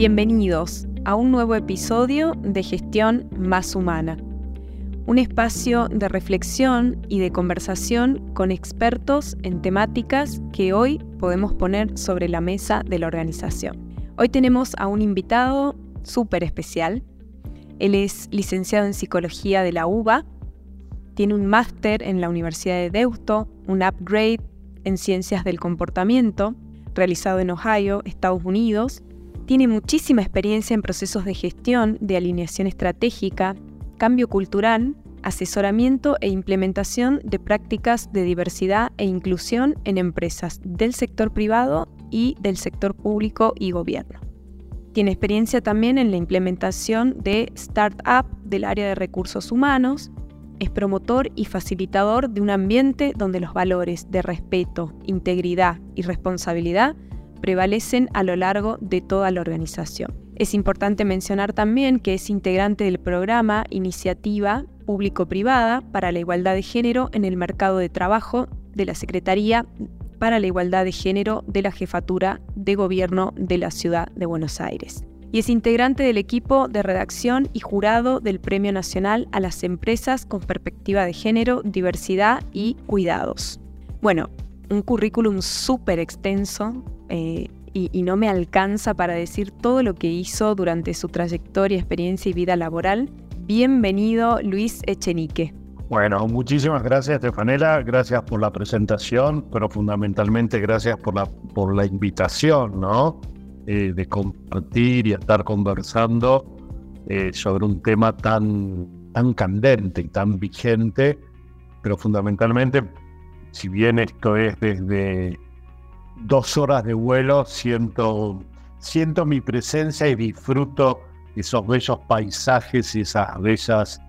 Bienvenidos a un nuevo episodio de Gestión Más Humana, un espacio de reflexión y de conversación con expertos en temáticas que hoy podemos poner sobre la mesa de la organización. Hoy tenemos a un invitado súper especial. Él es licenciado en Psicología de la UBA, tiene un máster en la Universidad de Deusto, un upgrade en Ciencias del Comportamiento, realizado en Ohio, Estados Unidos. Tiene muchísima experiencia en procesos de gestión, de alineación estratégica, cambio cultural, asesoramiento e implementación de prácticas de diversidad e inclusión en empresas del sector privado y del sector público y gobierno. Tiene experiencia también en la implementación de Startup del área de recursos humanos, es promotor y facilitador de un ambiente donde los valores de respeto, integridad y responsabilidad prevalecen a lo largo de toda la organización. Es importante mencionar también que es integrante del programa Iniciativa Público-Privada para la Igualdad de Género en el Mercado de Trabajo de la Secretaría para la Igualdad de Género de la Jefatura de Gobierno de la Ciudad de Buenos Aires y es integrante del equipo de redacción y jurado del Premio Nacional a las Empresas con Perspectiva de Género, Diversidad y Cuidados. Bueno, un currículum súper extenso eh, y, no me alcanza para decir todo lo que hizo durante su trayectoria, experiencia y vida laboral. Bienvenido, Luis Echenique. Bueno, muchísimas gracias, Estefanela. Gracias por la presentación, pero fundamentalmente gracias por la, por la invitación, ¿no? Eh, de compartir y estar conversando eh, sobre un tema tan, tan candente y tan vigente, pero fundamentalmente, si bien esto es desde dos horas de vuelo, siento, siento mi presencia y disfruto esos bellos paisajes y esas bellas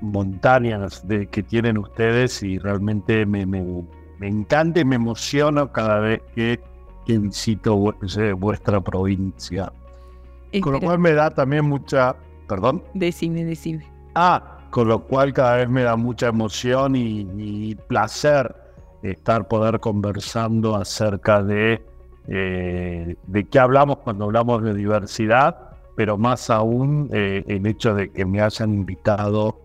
montañas de, que tienen ustedes y realmente me, me, me encanta y me emociono cada vez que que visito vuestra provincia. Con lo cual me da también mucha, perdón. Decime, decime. Ah, con lo cual cada vez me da mucha emoción y, placer estar poder conversando acerca de, eh, de qué hablamos cuando hablamos de diversidad, pero más aún eh, el hecho de que me hayan invitado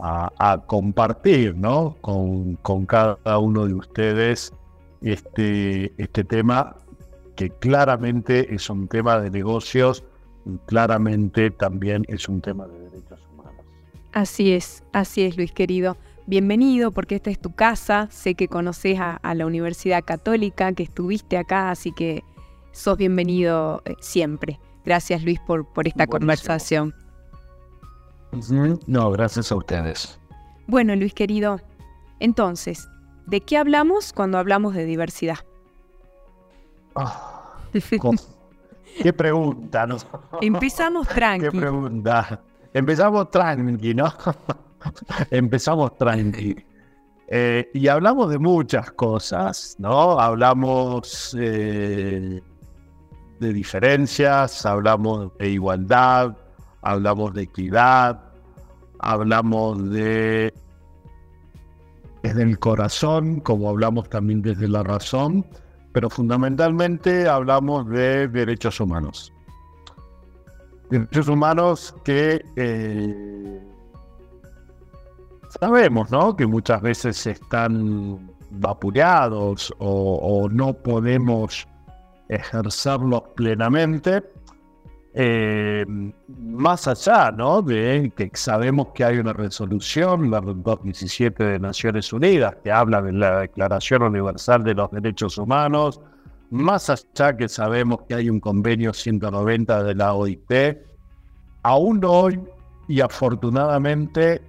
a, compartir ¿no? con, con cada uno de ustedes este, este tema que claramente es un tema de negocios y claramente también es un tema de derechos humanos. Así es, así es Luis querido. Bienvenido porque esta es tu casa, sé que conoces a, la Universidad Católica, que estuviste acá, así que sos bienvenido eh, siempre. Gracias Luis por, por esta conversación. No, gracias a ustedes. Bueno Luis querido, entonces, ¿De qué hablamos cuando hablamos de diversidad? Ah, qué pregunta, ¿no? Empezamos tranqui. Qué pregunta. Empezamos tranqui, ¿no? Empezamos tranqui. Eh, y hablamos de muchas cosas, ¿no? Hablamos eh, de diferencias, hablamos de igualdad, hablamos de equidad, hablamos de desde el corazón, como hablamos también desde la razón, pero fundamentalmente hablamos de derechos humanos. Derechos humanos que eh, sabemos, ¿no? Que muchas veces están vapuleados o no podemos ejercerlos plenamente eh, más allá ¿no? de que sabemos que hay una resolución, la 217 de Naciones Unidas, que habla de la Declaración Universal de los Derechos Humanos, más allá que sabemos que hay un convenio 190 de la OIT, aún hoy y afortunadamente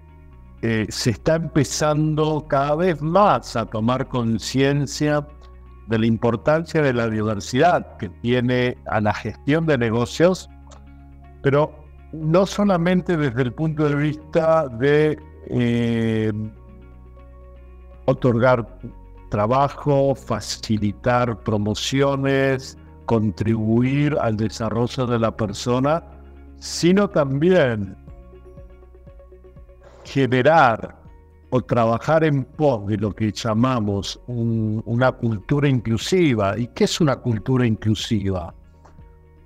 eh, se está empezando cada vez más a tomar conciencia de la importancia de la diversidad que tiene a la gestión de negocios, pero no solamente desde el punto de vista de eh, otorgar trabajo, facilitar promociones, contribuir al desarrollo de la persona, sino también generar o trabajar en pos de lo que llamamos una cultura inclusiva. ¿Y qué es una cultura inclusiva?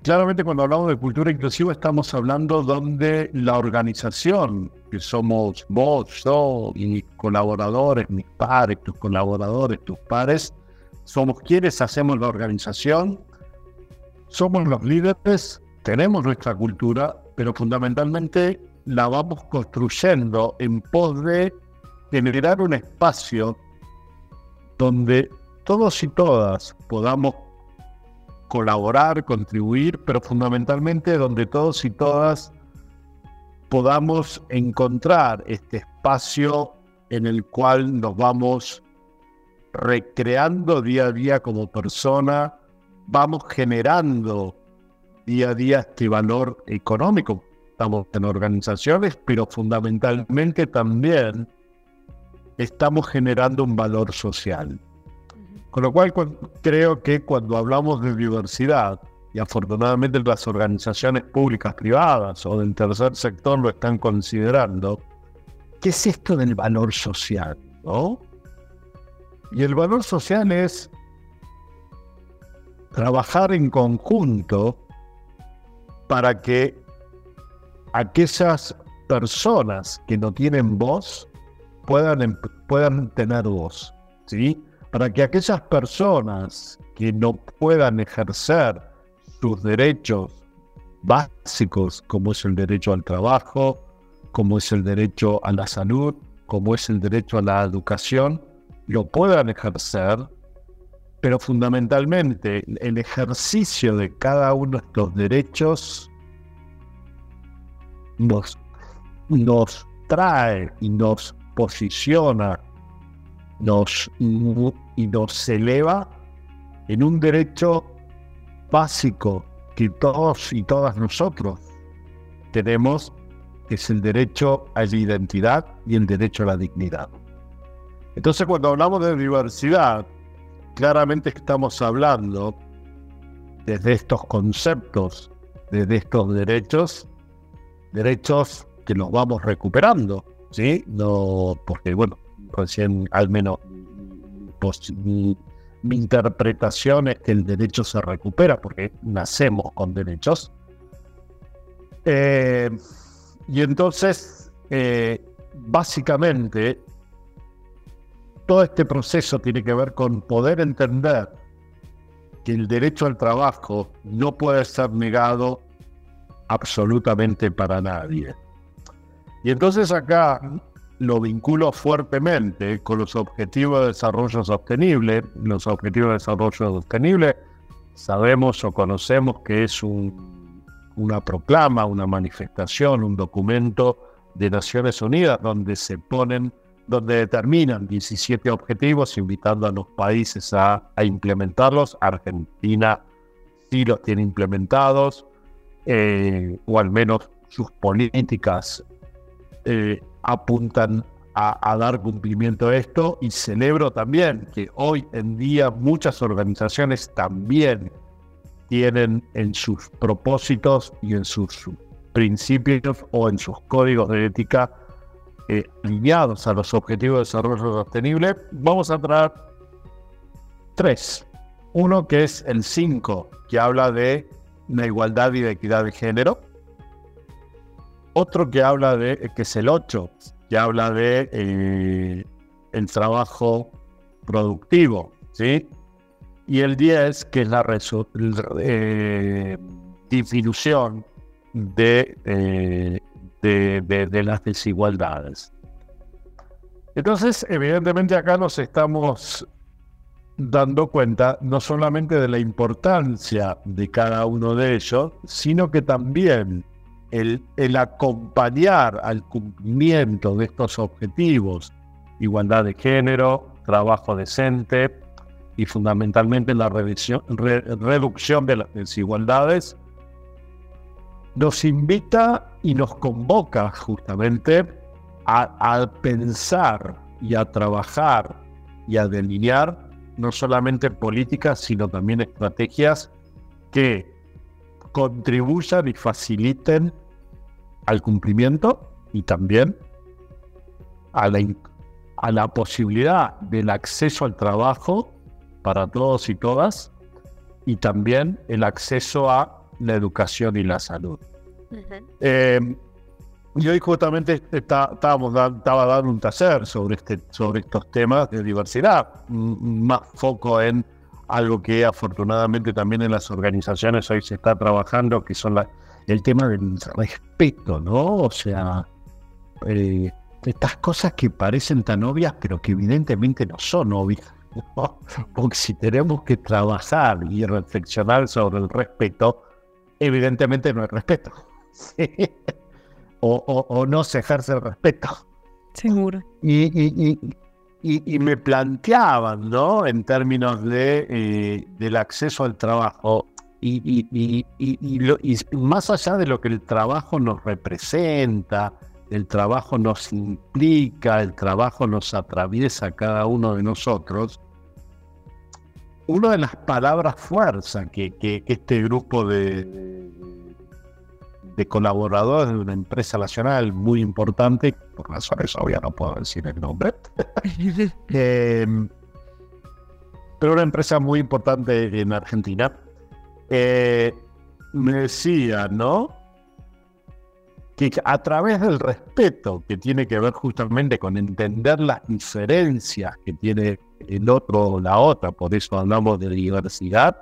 claramente cuando hablamos de cultura inclusiva estamos hablando donde la organización, que somos vos, yo y mis colaboradores, mis pares, tus colaboradores, tus pares, somos quienes hacemos la organización, somos los líderes, tenemos nuestra cultura, pero fundamentalmente la vamos construyendo en pos de generar un espacio donde todos y todas podamos colaborar, contribuir, pero fundamentalmente donde todos y todas podamos encontrar este espacio en el cual nos vamos recreando día a día como persona, vamos generando día a día este valor económico. Estamos en organizaciones, pero fundamentalmente también estamos generando un valor social. Con lo cual creo que cuando hablamos de diversidad, y afortunadamente las organizaciones públicas, privadas o del tercer sector lo están considerando, ¿qué es esto del valor social? ¿no? Y el valor social es trabajar en conjunto para que aquellas personas que no tienen voz puedan, em, puedan tener voz. ¿sí? para que aquellas personas que no puedan ejercer sus derechos básicos, como es el derecho al trabajo, como es el derecho a la salud, como es el derecho a la educación, lo puedan ejercer, pero fundamentalmente el ejercicio de cada uno de estos derechos nos, nos trae y nos posiciona nos, y nos eleva en un derecho básico que todos y todas nosotros tenemos, que es el derecho a la identidad y el derecho a la dignidad. Entonces cuando hablamos de diversidad, claramente estamos hablando desde estos conceptos, desde estos derechos, derechos que los vamos recuperando, ¿sí? No, porque bueno, recién al menos mi, interpretación es que el derecho se recupera porque nacemos con derechos. Eh, y entonces, eh, básicamente, todo este proceso tiene que ver con poder entender que el derecho al trabajo no puede ser negado absolutamente para nadie. Y entonces acá lo vinculo fuertemente con los objetivos de desarrollo sostenible. Los objetivos de desarrollo sostenible sabemos o conocemos que es una proclama, una manifestación, un documento de Naciones Unidas donde se ponen, donde determinan 17 objetivos invitando a los países a, implementarlos. Argentina sí los tiene implementados, eh, o al menos sus políticas eh, apuntan a, dar cumplimiento a esto y celebro también que hoy en día muchas organizaciones también tienen en sus propósitos y en sus principios o en sus códigos de ética eh, alineados a los objetivos de desarrollo sostenible. Vamos a traer tres. Uno que es el 5, que habla de la igualdad y de equidad de género. Otro que habla de, que es el 8, que habla de eh, el trabajo productivo, ¿sí? Y el 10, que es la eh, disminución de, eh, de, de, las desigualdades. Entonces, evidentemente acá nos estamos dando cuenta no solamente de la importancia de cada uno de ellos, sino que también el, acompañar al cumplimiento de estos objetivos, igualdad de género, trabajo decente y fundamentalmente la reducción de las desigualdades, nos invita y nos convoca justamente a, pensar y a trabajar y a delinear no solamente políticas, sino también estrategias que contribuyan y faciliten al cumplimiento y también a la, a la posibilidad del acceso al trabajo para todos y todas y también el acceso a la educación y la salud. Eh, y hoy justamente estábamos estaba dando un taller sobre, este, sobre estos temas de diversidad, más foco en algo que afortunadamente también en las organizaciones hoy se está trabajando, que son el tema del respeto, ¿no? O sea, eh, estas cosas que parecen tan obvias, pero que evidentemente no son obvias. Porque si tenemos que trabajar y reflexionar sobre el respeto, evidentemente no hay respeto. o, no se ejerce el respeto. Seguro. Y, y, me planteaban, ¿no? En términos de, eh, del acceso al trabajo. Y, más allá de lo que el trabajo nos representa, el trabajo nos implica, el trabajo nos atraviesa a cada uno de nosotros, una de las palabras fuerza que, que este grupo de, de colaboradores de una empresa nacional muy importante, por razones obvias no puedo decir el nombre, eh, pero una empresa muy importante en Argentina, eh, me decía, ¿no? Que a través del respeto que tiene que ver justamente con entender las diferencias que tiene el otro o la otra, por eso hablamos de diversidad,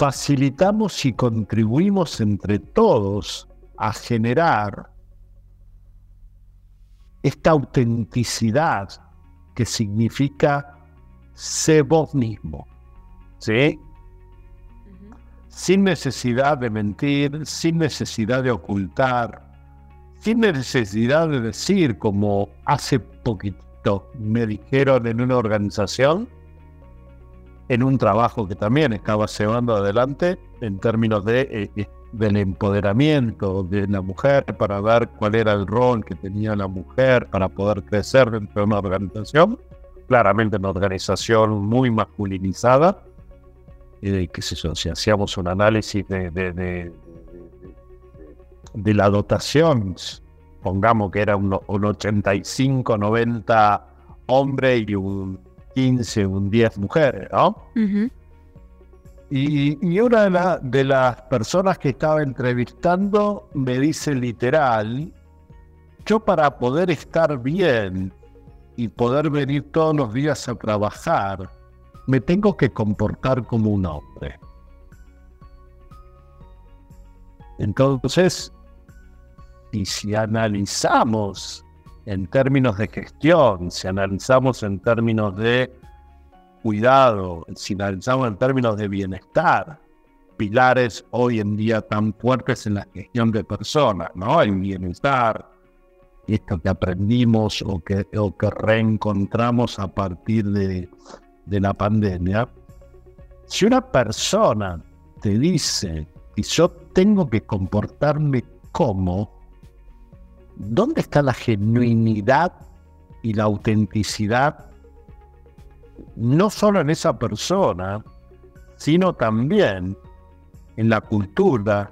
facilitamos y contribuimos entre todos a generar esta autenticidad que significa ser vos mismo, ¿sí? Sin necesidad de mentir, sin necesidad de ocultar, sin necesidad de decir, como hace poquito me dijeron en una organización, en un trabajo que también estaba llevando adelante en términos de, eh, eh, del empoderamiento de la mujer para ver cuál era el rol que tenía la mujer para poder crecer dentro de una organización, claramente una organización muy masculinizada, y qué si hacíamos un análisis de, de, de, de la dotación, pongamos que era un, un 85, 90 hombre y un 15, un 10 mujeres, ¿no? y, una de, las personas que estaba entrevistando me dice literal, yo para poder estar bien y poder venir todos los días a trabajar, me tengo que comportar como un hombre. Entonces, y si analizamos en términos de gestión, si analizamos en términos de cuidado, si analizamos en términos de bienestar, pilares hoy en día tan fuertes en la gestión de personas, ¿no? El bienestar, esto que aprendimos o que, o que reencontramos a partir de, de la pandemia. Si una persona te dice que yo tengo que comportarme como, ¿dónde está la genuinidad y la autenticidad? No solo en esa persona, sino también en la cultura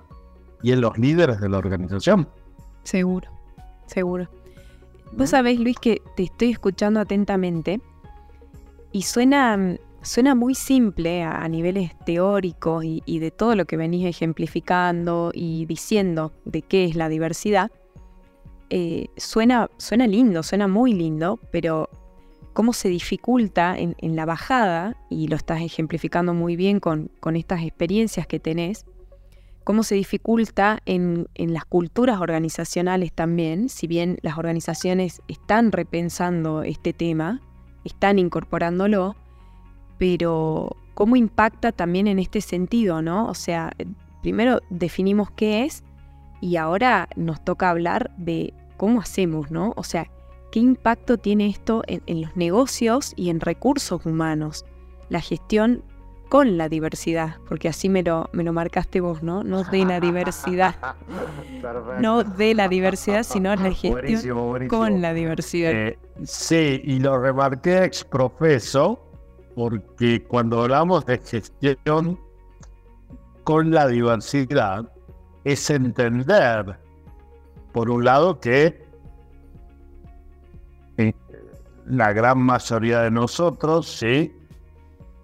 y en los líderes de la organización. Seguro, seguro. Vos sabés, Luis, que te estoy escuchando atentamente y suena, suena muy simple a, niveles teóricos y, y, de todo lo que venís ejemplificando y diciendo de qué es la diversidad, eh, suena, suena lindo, suena muy lindo, pero cómo se dificulta en, la bajada, y lo estás ejemplificando muy bien con, estas experiencias que tenés, cómo se dificulta en, las culturas organizacionales también, si bien las organizaciones están repensando este tema, están incorporándolo, pero cómo impacta también en este sentido, ¿no? O sea, primero definimos qué es y ahora nos toca hablar de cómo hacemos, ¿no? O sea, ¿qué impacto tiene esto en, los negocios y en recursos humanos? La gestión con la diversidad, porque así me lo, me lo marcaste vos, ¿no? No de la diversidad. no de la diversidad, sino la gestión con la diversidad. Eh, sí, y lo remarqué ex profeso, porque cuando hablamos de gestión con la diversidad, es entender por un lado que eh, la gran mayoría de nosotros, sí,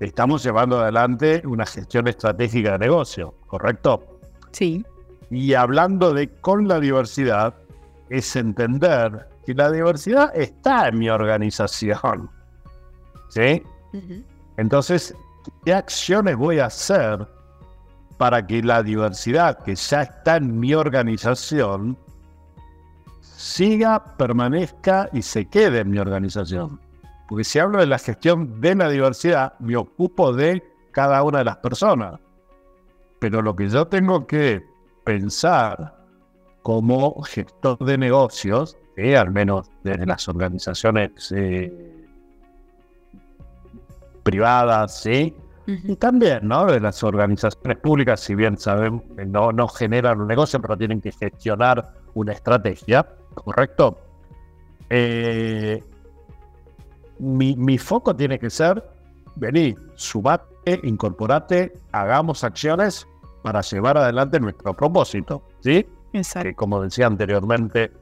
estamos llevando adelante una gestión estratégica de negocio, ¿correcto? Sí. Y hablando de con la diversidad, es entender que la diversidad está en mi organización. ¿Sí? Entonces, ¿qué acciones voy a hacer para que la diversidad que ya está en mi organización siga, permanezca y se quede en mi organización? Porque si hablo de la gestión de la diversidad, me ocupo de cada una de las personas. Pero lo que yo tengo que pensar como gestor de negocios, al menos desde las organizaciones eh, privadas, ¿sí? Y también, ¿no? De las organizaciones públicas, si bien saben, no, no generan un negocio, pero tienen que gestionar una estrategia, ¿correcto? Eh, mi, mi, foco tiene que ser, vení, subate, incorporate, hagamos acciones para llevar adelante nuestro propósito, ¿sí? Exacto. Que como decía anteriormente,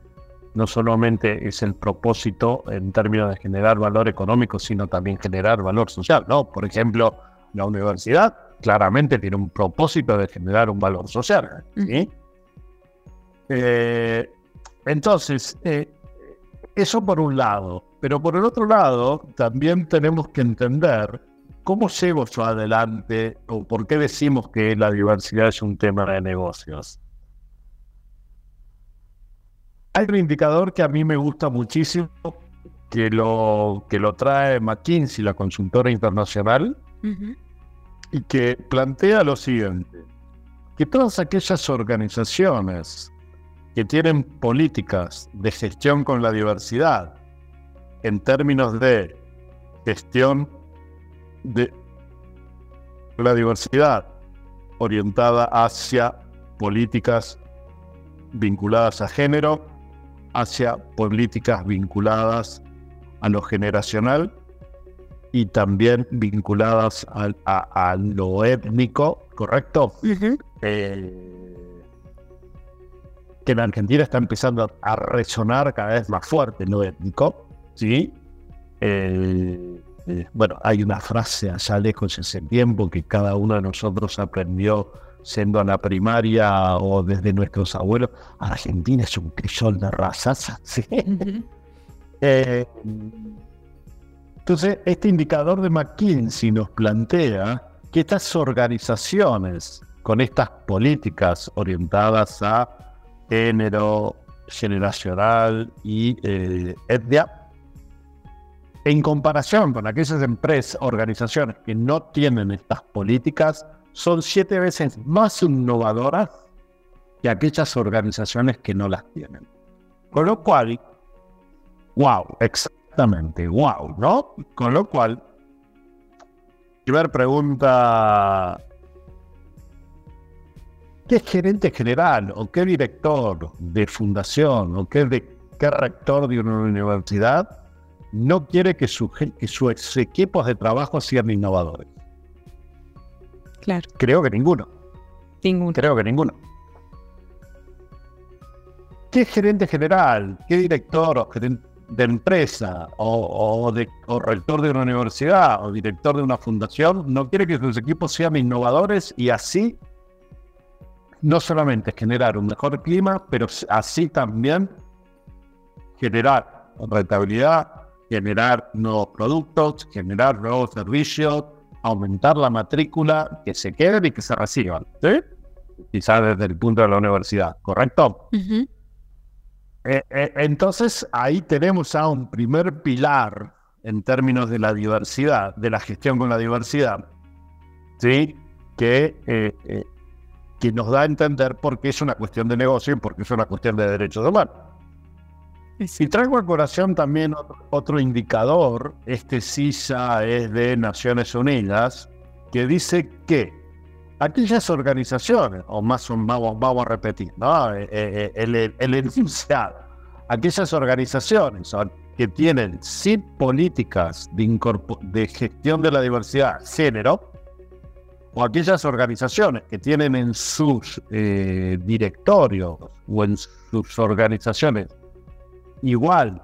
no solamente es el propósito en términos de generar valor económico, sino también generar valor social, ¿no? Por ejemplo, la universidad claramente tiene un propósito de generar un valor social, ¿sí? Eh, entonces, eh, eso por un lado, pero por el otro lado, también tenemos que entender cómo llevo yo adelante o por qué decimos que la diversidad es un tema de negocios. Hay un indicador que a mí me gusta muchísimo, que lo, que lo trae McKinsey, la consultora internacional, y que plantea lo siguiente, que todas aquellas organizaciones que tienen políticas de gestión con la diversidad en términos de gestión de la diversidad orientada hacia políticas vinculadas a género, hacia políticas vinculadas a lo generacional y también vinculadas a, lo étnico, ¿correcto? Eh, que en Argentina está empezando a resonar cada vez más fuerte lo étnico, ¿sí? Eh, eh, bueno, hay una frase allá lejos ese tiempo que cada uno de nosotros aprendió siendo a la primaria o desde nuestros abuelos. Argentina es un crisol de razas, ¿sí? Eh, entonces, este indicador de McKinsey nos plantea que estas organizaciones con estas políticas orientadas a género, generacional y eh, etnia, en comparación con aquellas empresas, organizaciones que no tienen estas políticas, son siete veces más innovadoras que aquellas organizaciones que no las tienen. Con lo cual, wow, exactamente, wow, ¿no? Con lo cual, primera pregunta, ¿qué gerente general o qué director de fundación o qué, de, qué rector de una universidad no quiere que, que sus equipos de trabajo sean innovadores. Claro. Creo que ninguno. Ninguno. Creo que ninguno. ¿Qué gerente general, qué director de empresa o, de, o rector de una universidad o director de una fundación no quiere que sus equipos sean innovadores y así no solamente generar un mejor clima, pero así también generar rentabilidad, generar nuevos productos, generar nuevos servicios, aumentar la matrícula, que se queden y que se reciban. ¿sí? Quizás desde el punto de la universidad, ¿correcto? Eh, eh, entonces ahí tenemos a un primer pilar en términos de la diversidad, de la gestión con la diversidad, ¿sí? que, eh, que nos da a entender por qué es una cuestión de negocio y por qué es una cuestión de derechos humanos. Y traigo a corazón también otro, indicador, este sí ya es de Naciones Unidas, que dice que aquellas organizaciones, o más vamos, vamos a repetir, ¿no? Eh, eh, eh, el, enunciado, aquellas organizaciones que tienen sin políticas de, de gestión de la diversidad género, o aquellas organizaciones que tienen en sus directorios o en sus organizaciones igual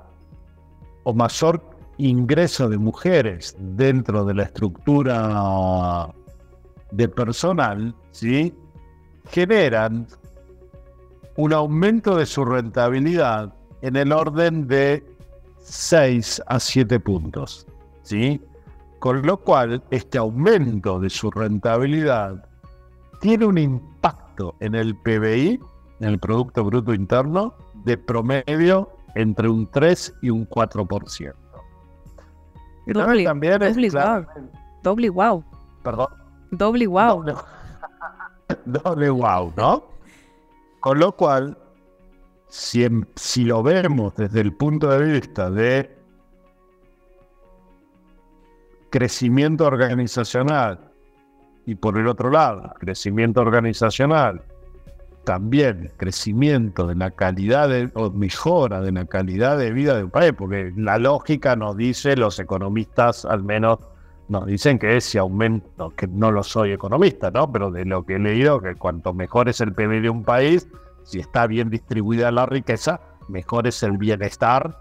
o mayor ingreso de mujeres dentro de la estructura de personal, ¿sí? generan un aumento de su rentabilidad en el orden de 6 a 7 puntos. ¿sí? Con lo cual, este aumento de su rentabilidad tiene un impacto en el PBI, en el Producto Bruto Interno, de promedio entre un 3 y un 4%. Y doble, también doble, wow. doble wow. Perdón. Doble wow. Doble, wow, ¿no? Con lo cual, si, si lo vemos desde el punto de vista de crecimiento organizacional y por el otro lado, crecimiento organizacional, también crecimiento de la calidad de, o mejora de la calidad de vida de un país, porque la lógica nos dice, los economistas al menos nos dicen que si aumento, que no lo soy economista, ¿no? Pero de lo que he leído, que cuanto mejor es el PIB de un país, si está bien distribuida la riqueza, mejor es el bienestar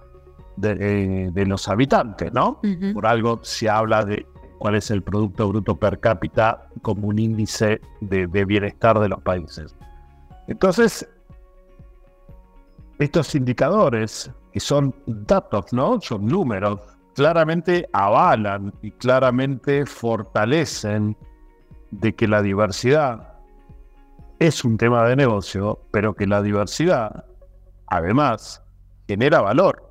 de, eh, los habitantes, ¿no? Por algo se habla de cuál es el Producto Bruto per cápita como un índice de, bienestar de los países. Entonces, estos indicadores, que son datos, ¿no? Son números, claramente avalan y claramente fortalecen de que la diversidad es un tema de negocio, pero que la diversidad, además, genera valor.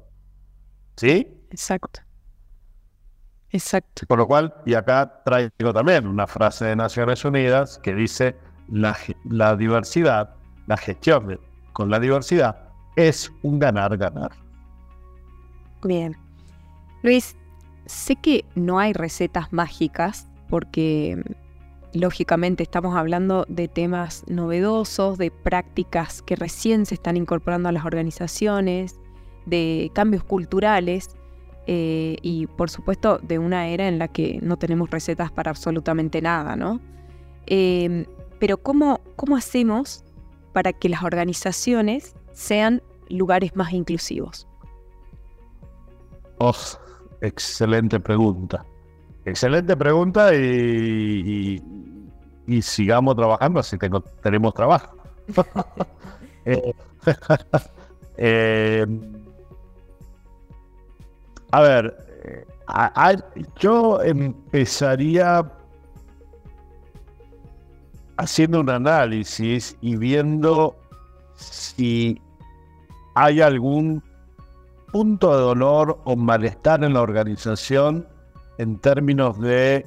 ¿Sí? Exacto. Exacto. Por lo cual, y acá traigo también una frase de Naciones Unidas que dice, la, la diversidad, la gestión con la diversidad es un ganar-ganar. Bien. Luis, sé que no hay recetas mágicas porque lógicamente estamos hablando de temas novedosos, de prácticas que recién se están incorporando a las organizaciones, de cambios culturales eh, y por supuesto de una era en la que no tenemos recetas para absolutamente nada, ¿no? Em, pero ¿cómo, ¿cómo hacemos para que las organizaciones sean lugares más inclusivos? Oh, excelente pregunta. Excelente pregunta y, y, sigamos trabajando así que tenemos trabajo. eh, eh a ver, yo empezaría haciendo un análisis y viendo si hay algún punto de dolor o malestar en la organización en términos de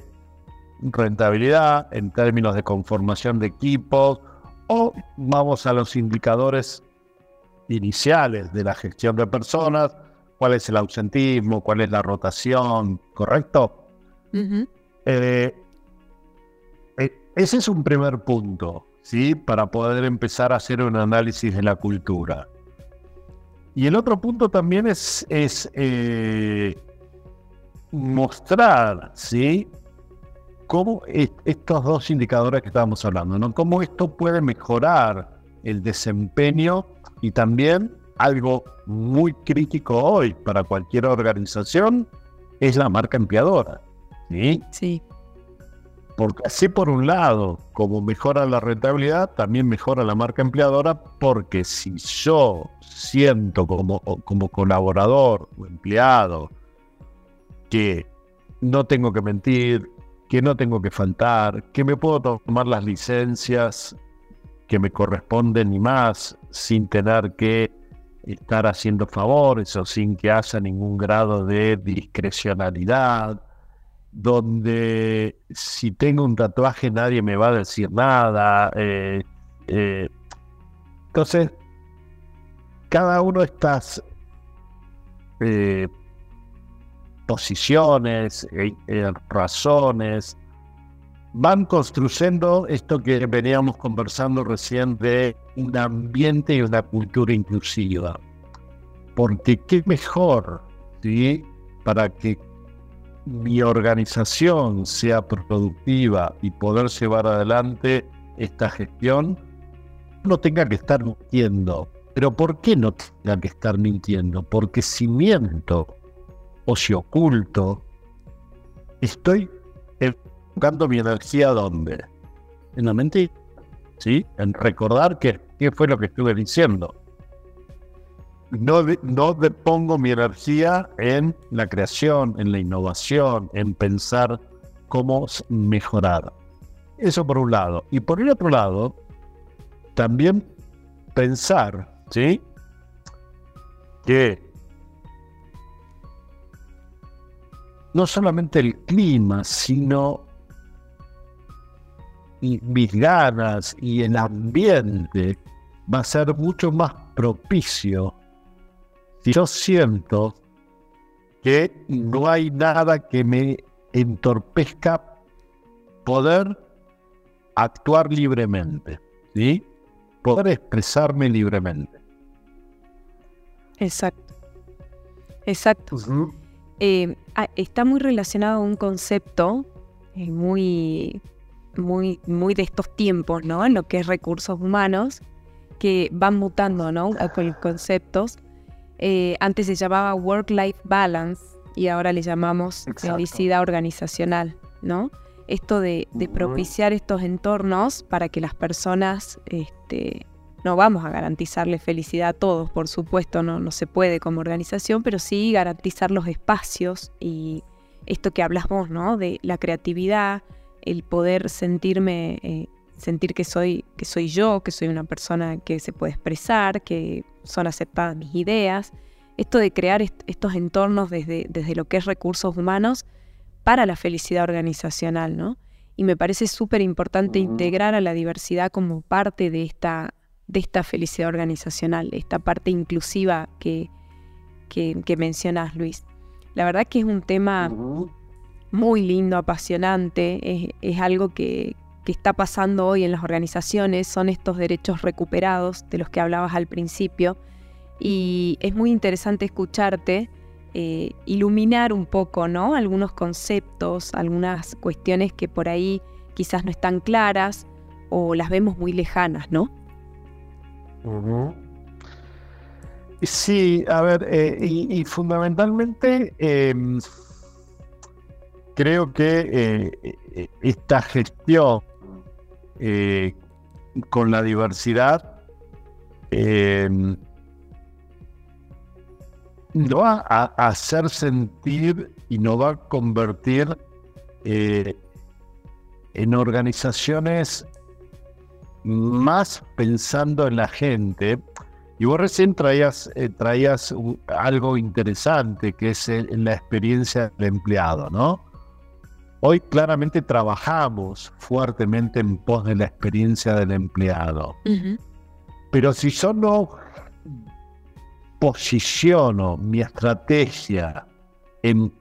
rentabilidad, en términos de conformación de equipos, o vamos a los indicadores iniciales de la gestión de personas, cuál es el ausentismo, cuál es la rotación, ¿correcto? Eh, eh, ese es un primer punto, ¿sí? Para poder empezar a hacer un análisis de la cultura. Y el otro punto también es, es eh, mostrar, ¿sí? Cómo estos dos indicadores que estábamos hablando, ¿no? Cómo esto puede mejorar el desempeño y también algo muy crítico hoy para cualquier organización es la marca empleadora. ¿sí? Sí. Porque así por un lado, como mejora la rentabilidad, también mejora la marca empleadora, porque si yo siento como, como colaborador o empleado que no tengo que mentir, que no tengo que faltar, que me puedo tomar las licencias que me corresponden y más sin tener que estar haciendo favores o sin que haya ningún grado de discrecionalidad, donde si tengo un tatuaje nadie me va a decir nada. Eh, eh, entonces, cada uno de estas eh, posiciones, razones, van construyendo esto que veníamos conversando recién de un ambiente y una cultura inclusiva. Porque qué mejor, ¿sí? Para que mi organización sea productiva y poder llevar adelante esta gestión, no tenga que estar mintiendo. Pero ¿por qué no tenga que estar mintiendo? Porque si miento o si oculto, estoy enfocando mi energía ¿dónde? En la mente, ¿sí? En recordar qué, qué fue lo que estuve diciendo. No, no pongo mi energía en la creación, en la innovación, en pensar cómo mejorar. Eso por un lado. Y por el otro lado, también pensar, ¿sí? Que no solamente el clima, sino mis ganas y el ambiente va a ser mucho más propicio si yo siento que no hay nada que me entorpezca poder actuar libremente, ¿sí? Poder expresarme libremente. Exacto. Exacto. Eh, ah, está muy relacionado a un concepto eh, muy, muy, muy de estos tiempos, ¿no? En lo que es recursos humanos, que van mutando, ¿no? Con conceptos. Eh, antes se llamaba work-life balance y ahora le llamamos felicidad organizacional, ¿no? Esto de, de, propiciar estos entornos para que las personas este, no vamos a garantizarle felicidad a todos, por supuesto, no, no se puede como organización, pero sí garantizar los espacios y esto que hablas vos, ¿no? De la creatividad, el poder sentirme, eh, sentir que soy, que soy yo, que soy una persona que se puede expresar, que son aceptadas mis ideas. Esto de crear estos entornos desde, desde lo que es recursos humanos para la felicidad organizacional, ¿no? Y me parece súper importante integrar a la diversidad como parte de esta, de esta felicidad organizacional, esta parte inclusiva que, que, mencionas, Luis. La verdad que es un tema muy lindo, apasionante, es, algo que, que, está pasando hoy en las organizaciones, son estos derechos recuperados de los que hablabas al principio, y es muy interesante escucharte. Eh, iluminar un poco, ¿no? Algunos conceptos, algunas cuestiones que por ahí quizás no están claras o las vemos muy lejanas, ¿no? Sí, a ver, eh, y, fundamentalmente em, creo que eh, esta gestión eh, con la diversidad no va a hacer sentir y no va a convertir en organizaciones más pensando en la gente. Y vos recién traías, eh, traías algo interesante, que es la experiencia del empleado, ¿no? Hoy claramente trabajamos fuertemente en pos de la experiencia del empleado. Pero si yo no posiciono mi estrategia en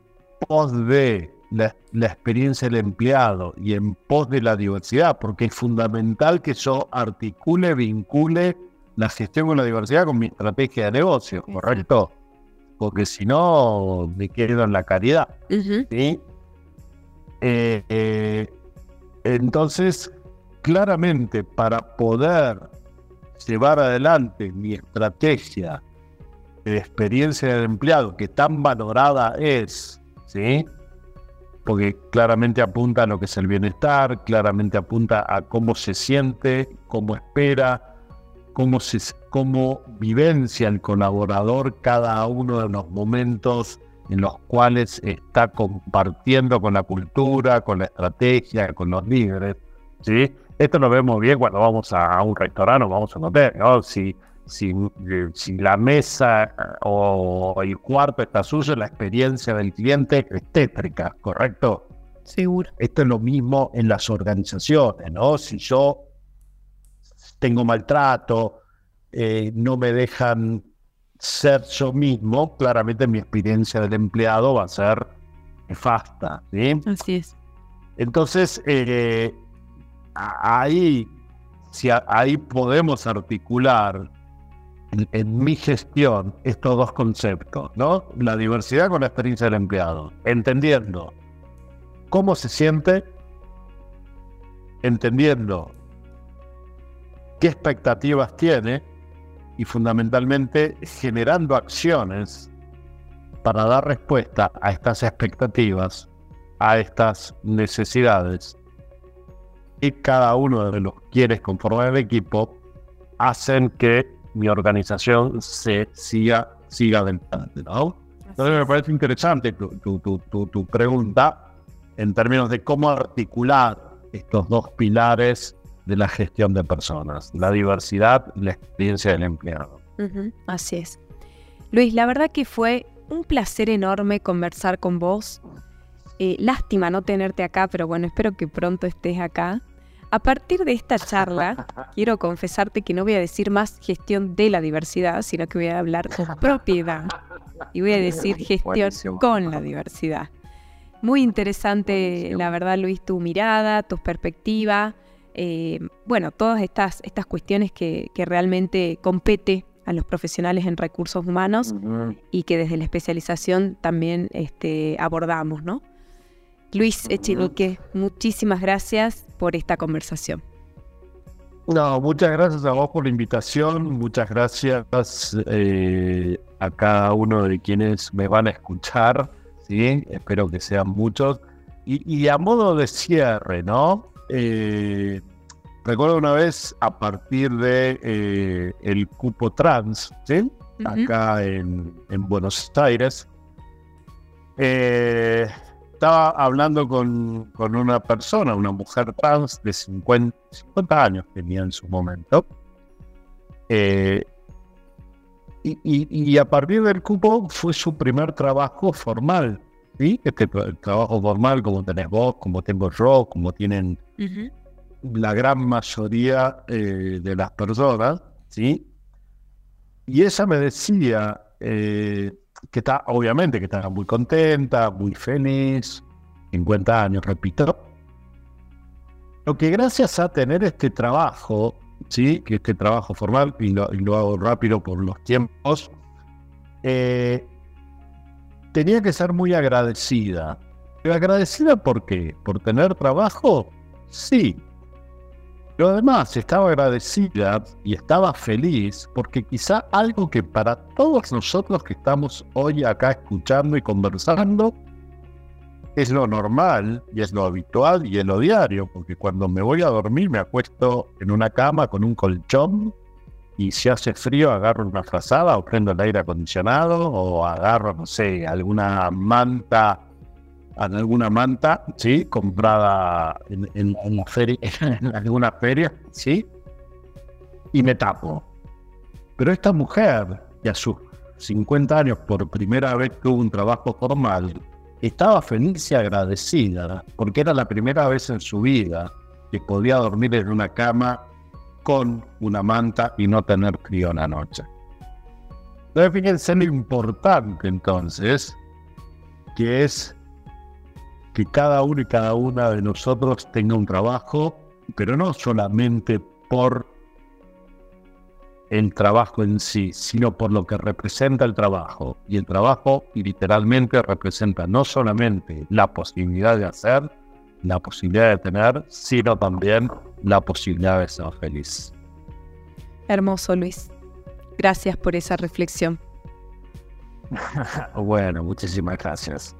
pos de la, experiencia del empleado y en pos de la diversidad, porque es fundamental que yo articule, vincule la gestión con la diversidad con mi estrategia de negocio, ¿correcto? Porque si no, me quedo en la caridad. ¿sí? Eh, eh, entonces, claramente, para poder llevar adelante mi estrategia de experiencia del empleado, que tan valorada es, ¿sí? porque claramente apunta a lo que es el bienestar, claramente apunta a cómo se siente, cómo espera, cómo, se, cómo vivencia el colaborador cada uno de los momentos en los cuales está compartiendo con la cultura, con la estrategia, con los líderes. ¿sí? Esto lo vemos bien cuando vamos a, un restaurante o vamos a un hotel. ¿no? Si si, si, la mesa eh, o el cuarto está sucio, la experiencia del cliente es tétrica, ¿correcto? Seguro. Esto es lo mismo en las organizaciones, ¿no? Si yo tengo maltrato, eh, no me dejan ser yo mismo, claramente mi experiencia del empleado va a ser nefasta, ¿sí? Así es. Entonces, eh, ahí, si ahí podemos articular en, mi gestión estos dos conceptos, ¿no? La diversidad con la experiencia del empleado, entendiendo cómo se siente, entendiendo qué expectativas tiene y fundamentalmente generando acciones para dar respuesta a estas expectativas, a estas necesidades, y cada uno de los quienes conforman el equipo hacen que mi organización se siga, siga adelante, ¿no? Entonces me parece interesante tu, tu, pregunta en términos de cómo articular estos dos pilares de la gestión de personas, la diversidad y la experiencia del empleado. así es. Luis, la verdad que fue un placer enorme conversar con vos. Eh, lástima no tenerte acá, pero bueno, espero que pronto estés acá. A partir de esta charla, quiero confesarte que no voy a decir más gestión de la diversidad, sino que voy a hablar con propiedad y voy a decir gestión con la diversidad. Muy interesante, la verdad, Luis, tu mirada, tu perspectiva, eh, bueno, todas estas, estas cuestiones que, realmente compete a los profesionales en recursos humanos y que desde la especialización también este, abordamos, ¿no? Luis Echenique, muchísimas gracias por esta conversación. No, muchas gracias a vos por la invitación, muchas gracias eh, a cada uno de quienes me van a escuchar, ¿sí? espero que sean muchos. Y, a modo de cierre, ¿no? Eh, recuerdo una vez a partir de eh, el cupo trans, ¿sí? Acá en, en Buenos Aires. Eh, estaba hablando con, una persona, una mujer trans de 50, 50 años tenía en su momento. Eh, y, a partir del cupo fue su primer trabajo formal. ¿sí? Este trabajo formal, como tenés vos, como tengo yo, como tienen la gran mayoría eh, de las personas. ¿sí? Y ella me decía, eh, que está, obviamente, que está muy contenta, muy feliz, 50 años, repito. Lo que gracias a tener este trabajo, ¿sí? que este trabajo formal, y lo, hago rápido por los tiempos, eh, tenía que ser muy agradecida. ¿Pero agradecida por qué? ¿Por tener trabajo? Sí, pero además estaba agradecida y estaba feliz porque quizá algo que para todos nosotros que estamos hoy acá escuchando y conversando es lo normal y es lo habitual y es lo diario, porque cuando me voy a dormir me acuesto en una cama con un colchón y si hace frío agarro una frazada o prendo el aire acondicionado o agarro, no sé, alguna manta en alguna manta, ¿sí? Comprada en, en, feria, en alguna feria, ¿sí? Y me tapo. Pero esta mujer, que a sus 50 años por primera vez tuvo un trabajo formal, estaba feliz y agradecida, porque era la primera vez en su vida que podía dormir en una cama con una manta y no tener frío en la noche. Entonces, fíjense lo importante entonces, que es que cada uno y cada una de nosotros tenga un trabajo, pero no solamente por el trabajo en sí, sino por lo que representa el trabajo. Y el trabajo literalmente representa no solamente la posibilidad de hacer, la posibilidad de tener, sino también la posibilidad de ser feliz. Hermoso, Luis. Gracias por esa reflexión. bueno, muchísimas gracias.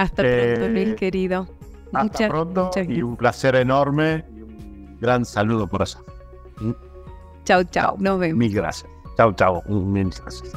Hasta pronto, Luis eh, querido. Hasta pronto y un placer enorme y un gran saludo por allá. Chao, chao. Nos vemos. Mil gracias. Chao, chao. Mil gracias.